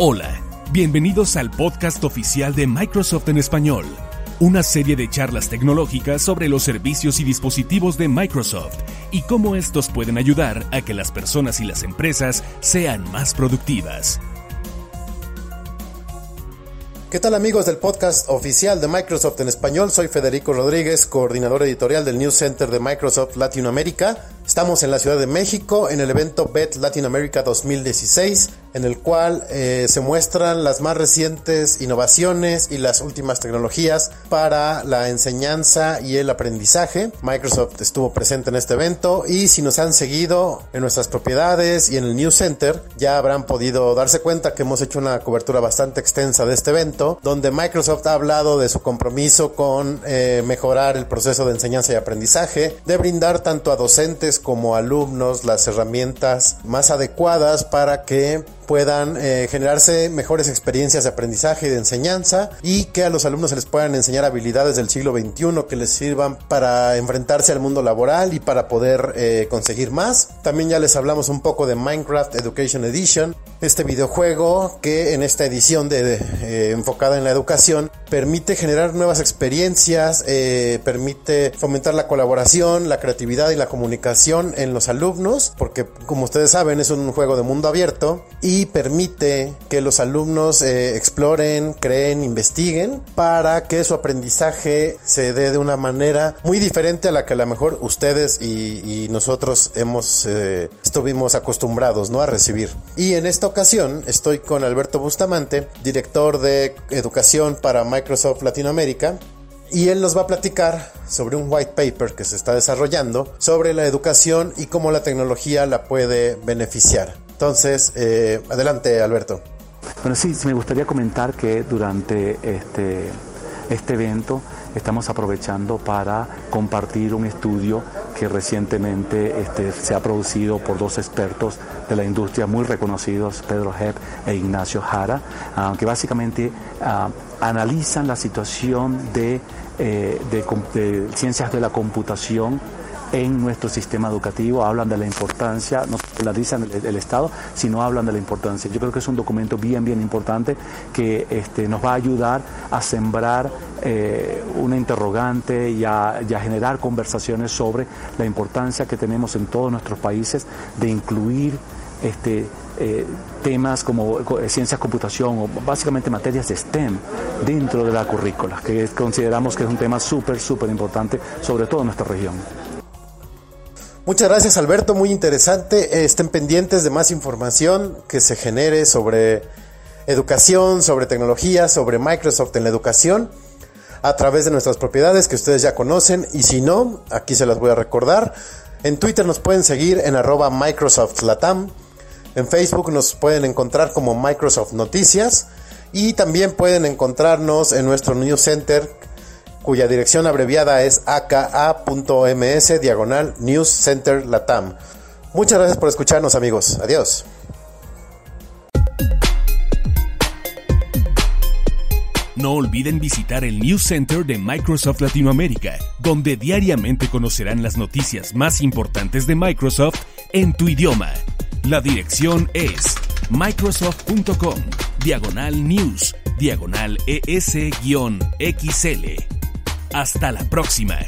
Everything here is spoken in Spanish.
Hola, bienvenidos al podcast oficial de Microsoft en español, una serie de charlas tecnológicas sobre los servicios y dispositivos de Microsoft y cómo estos pueden ayudar a que las personas y las empresas sean más productivas. ¿Qué tal amigos del podcast oficial de Microsoft en español? Soy Federico Rodríguez, coordinador editorial del News Center de Microsoft Latinoamérica. Estamos en la Ciudad de México en el evento BET Latin America 2016 en el cual eh, se muestran las más recientes innovaciones y las últimas tecnologías para la enseñanza y el aprendizaje. Microsoft estuvo presente en este evento y si nos han seguido en nuestras propiedades y en el News Center, ya habrán podido darse cuenta que hemos hecho una cobertura bastante extensa de este evento, donde Microsoft ha hablado de su compromiso con eh, mejorar el proceso de enseñanza y aprendizaje, de brindar tanto a docentes como alumnos las herramientas más adecuadas para que puedan eh, generarse mejores experiencias de aprendizaje y de enseñanza y que a los alumnos se les puedan enseñar habilidades del siglo XXI que les sirvan para enfrentarse al mundo laboral y para poder eh, conseguir más. También ya les hablamos un poco de Minecraft Education Edition, este videojuego que en esta edición de, eh, enfocada en la educación permite generar nuevas experiencias, permite fomentar la colaboración, la creatividad y la comunicación en los alumnos, porque como ustedes saben es un juego de mundo abierto y permite que los alumnos eh, exploren, creen, investiguen para que su aprendizaje se dé de una manera muy diferente a la que a lo mejor ustedes y, nosotros hemos eh, estuvimos acostumbrados ¿no? a recibir. Y en esta ocasión estoy con Alberto Bustamante, director de educación para Microsoft Latinoamérica, y él nos va a platicar sobre un white paper que se está desarrollando sobre la educación y cómo la tecnología la puede beneficiar. Entonces, eh, adelante Alberto. Bueno, sí, me gustaría comentar que durante este, este evento estamos aprovechando para compartir un estudio que recientemente este, se ha producido por dos expertos de la industria muy reconocidos, Pedro Hepp e Ignacio Jara, ah, que básicamente ah, analizan la situación eh, de ciencias de la computación en nuestro sistema educativo, hablan de la importancia, no la dicen el, Estado, sino hablan de la importancia. Yo creo que es un documento bien, bien importante que este, nos va a ayudar a sembrar eh, una interrogante y a, generar conversaciones sobre la importancia que tenemos en todos nuestros países de incluir este, eh, temas como eh, ciencias computación o básicamente materias de STEM dentro de la currícula, que consideramos que es un tema súper, súper importante, sobre todo en nuestra región. Muchas gracias Alberto, muy interesante. Estén pendientes de más información que se genere sobre educación, sobre tecnología, sobre Microsoft en la educación a través de nuestras propiedades que ustedes ya conocen y si no, aquí se las voy a recordar. En Twitter nos pueden seguir en arroba Microsoft Latam. En Facebook nos pueden encontrar como Microsoft Noticias y también pueden encontrarnos en nuestro News Center cuya dirección abreviada es aka.ms diagonal News Center Latam. Muchas gracias por escucharnos amigos. Adiós. No olviden visitar el News Center de Microsoft Latinoamérica, donde diariamente conocerán las noticias más importantes de Microsoft en tu idioma. La dirección es microsoft.com, diagonal news, diagonal es-xl. Hasta la próxima.